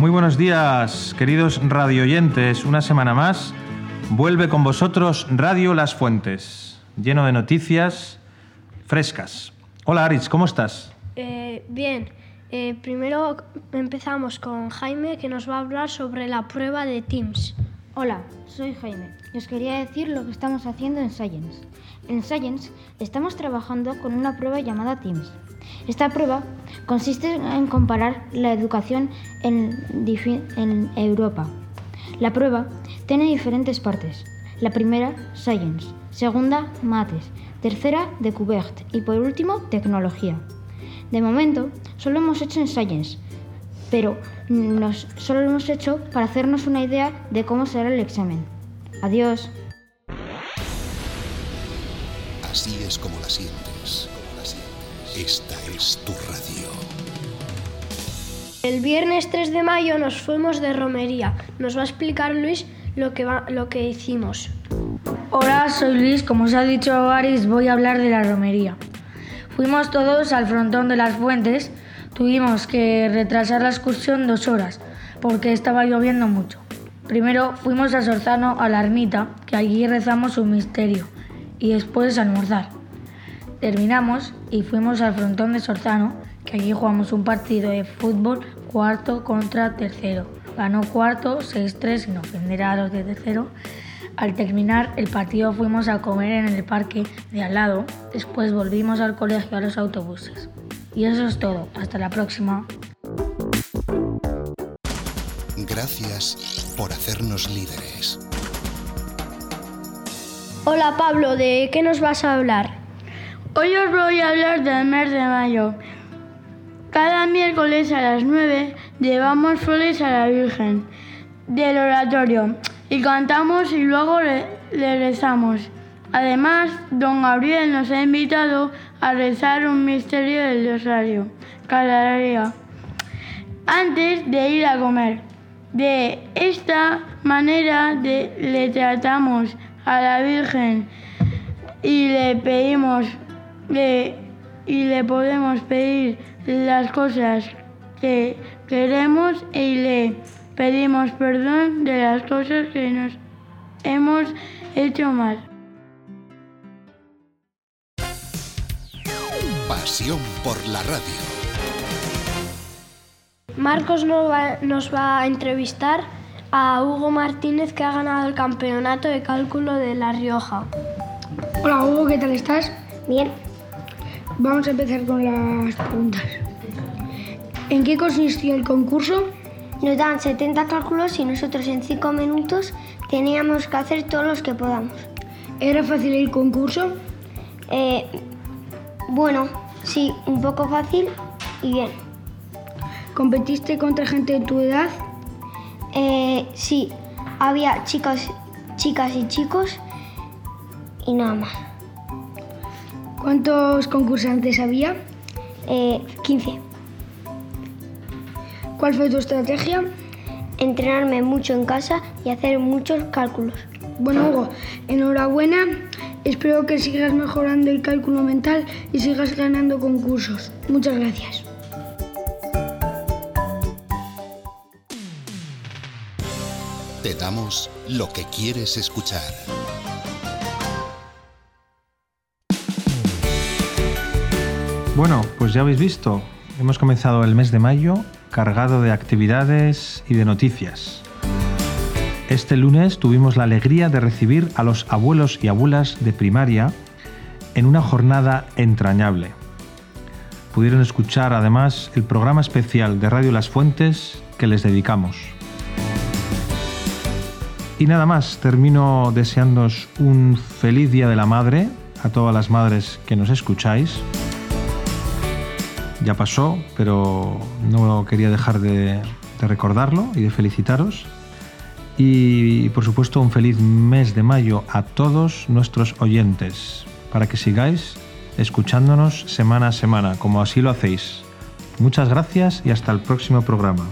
Muy buenos días, queridos radioyentes. Una semana más vuelve con vosotros Radio Las Fuentes, lleno de noticias frescas. Hola Aritz, ¿cómo estás? Eh, bien, eh, primero empezamos con Jaime que nos va a hablar sobre la prueba de Teams. Hola, soy Jaime y os quería decir lo que estamos haciendo en Science. En Science estamos trabajando con una prueba llamada Teams. Esta prueba consiste en comparar la educación en, Europa. La prueba tiene diferentes partes. La primera, Science. Segunda, Mates. Tercera, Descouverte. Y por último, Tecnología. De momento, solo hemos hecho en Science, pero solo lo hemos hecho para hacernos una idea de cómo será el examen. Adiós. Así es como la sientes. Esta es tu radio. El viernes 3 de mayo nos fuimos de romería. Nos va a explicar Luis lo que, lo que hicimos. Hola, soy Luis. Como os ha dicho Aris, voy a hablar de la romería. Fuimos todos al frontón de las fuentes. Tuvimos que retrasar la excursión dos horas porque estaba lloviendo mucho. Primero fuimos a Sorzano a la ermita, que allí rezamos un misterio, y después a almorzar. Terminamos y fuimos al frontón de Sorzano, que allí jugamos un partido de fútbol cuarto contra tercero. Ganó cuarto 6-3 sin ofender a los de tercero. Al terminar el partido fuimos a comer en el parque de al lado, después volvimos al colegio a los autobuses. Y eso es todo, hasta la próxima. Gracias por hacernos líderes. Hola Pablo, ¿de qué nos vas a hablar? Hoy os voy a hablar del mes de mayo. Cada miércoles a las 9 llevamos flores a la Virgen del oratorio y cantamos y luego le, rezamos. Además, don Gabriel nos ha invitado a rezar un misterio del rosario cada día antes de ir a comer. De esta manera le tratamos a la Virgen y le pedimos y le podemos pedir las cosas que queremos y le pedimos perdón de las cosas que nos hemos hecho mal. Pasión por la radio. Marcos nos va a entrevistar a Hugo Martínez que ha ganado el campeonato de cálculo de La Rioja. Hola Hugo, ¿qué tal estás? Bien. Vamos a empezar con las preguntas. ¿En qué consistió el concurso? Nos dan 70 cálculos y nosotros en 5 minutos teníamos que hacer todos los que podamos. ¿Era fácil el concurso? Eh, bueno, sí, un poco fácil y bien. ¿Competiste contra gente de tu edad? Eh, sí, había chicas, chicas y chicos y nada más. ¿Cuántos concursantes había? Eh, 15. ¿Cuál fue tu estrategia? Entrenarme mucho en casa y hacer muchos cálculos. Bueno, Hugo, enhorabuena. Espero que sigas mejorando el cálculo mental y sigas ganando concursos. Muchas gracias. Te damos lo que quieres escuchar. Bueno, pues ya habéis visto, hemos comenzado el mes de mayo cargado de actividades y de noticias. Este lunes tuvimos la alegría de recibir a los abuelos y abuelas de primaria en una jornada entrañable. Pudieron escuchar además el programa especial de Radio Las Fuentes que les dedicamos. Y nada más, termino deseándoos un feliz Día de la Madre a todas las madres que nos escucháis. Ya pasó, pero no quería dejar de, recordarlo y de felicitaros. Y por supuesto un feliz mes de mayo a todos nuestros oyentes, para que sigáis escuchándonos semana a semana, como así lo hacéis. Muchas gracias y hasta el próximo programa.